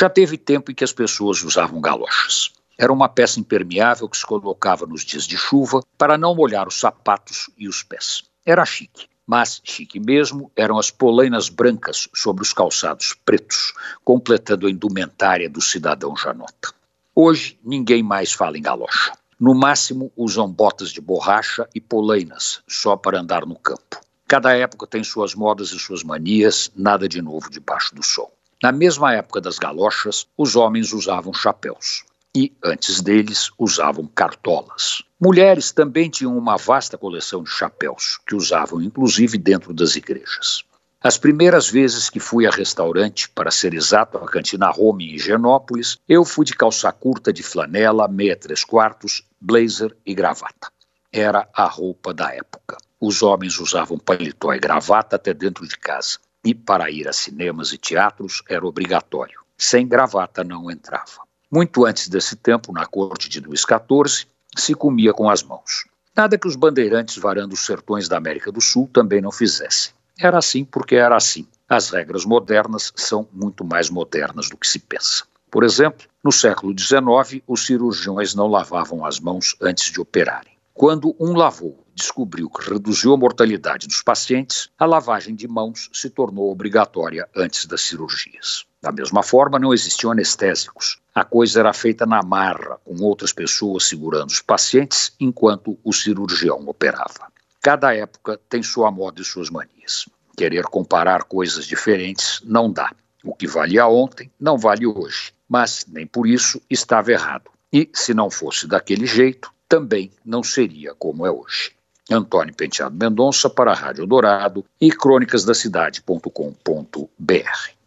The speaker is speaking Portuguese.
Já teve tempo em que as pessoas usavam galochas. Era uma peça impermeável que se colocava nos dias de chuva para não molhar os sapatos e os pés. Era chique. Mas chique mesmo eram as polainas brancas sobre os calçados pretos, completando a indumentária do cidadão Janota. Hoje ninguém mais fala em galocha. No máximo usam botas de borracha e polainas, só para andar no campo. Cada época tem suas modas e suas manias, nada de novo debaixo do sol. Na mesma época das galochas, os homens usavam chapéus e, antes deles, usavam cartolas. Mulheres também tinham uma vasta coleção de chapéus, que usavam inclusive dentro das igrejas. As primeiras vezes que fui a restaurante, para ser exato, a Cantina Rome em Genópolis, eu fui de calça curta de flanela, meia três quartos, blazer e gravata. Era a roupa da época. Os homens usavam paletó e gravata até dentro de casa. E para ir a cinemas e teatros era obrigatório. Sem gravata não entrava. Muito antes desse tempo, na corte de Luís XIV, se comia com as mãos. Nada que os bandeirantes varando os sertões da América do Sul também não fizessem. Era assim porque era assim. As regras modernas são muito mais modernas do que se pensa. Por exemplo, no século XIX, os cirurgiões não lavavam as mãos antes de operarem. Quando um lavou descobriu que reduziu a mortalidade dos pacientes, a lavagem de mãos se tornou obrigatória antes das cirurgias. Da mesma forma, não existiam anestésicos. A coisa era feita na marra, com outras pessoas segurando os pacientes enquanto o cirurgião operava. Cada época tem sua moda e suas manias. Querer comparar coisas diferentes não dá. O que valia ontem não vale hoje, mas nem por isso estava errado. E, se não fosse daquele jeito, também não seria como é hoje. Antônio Penteado Mendonça para a Rádio Dourado e crônicasdacidade.com.br.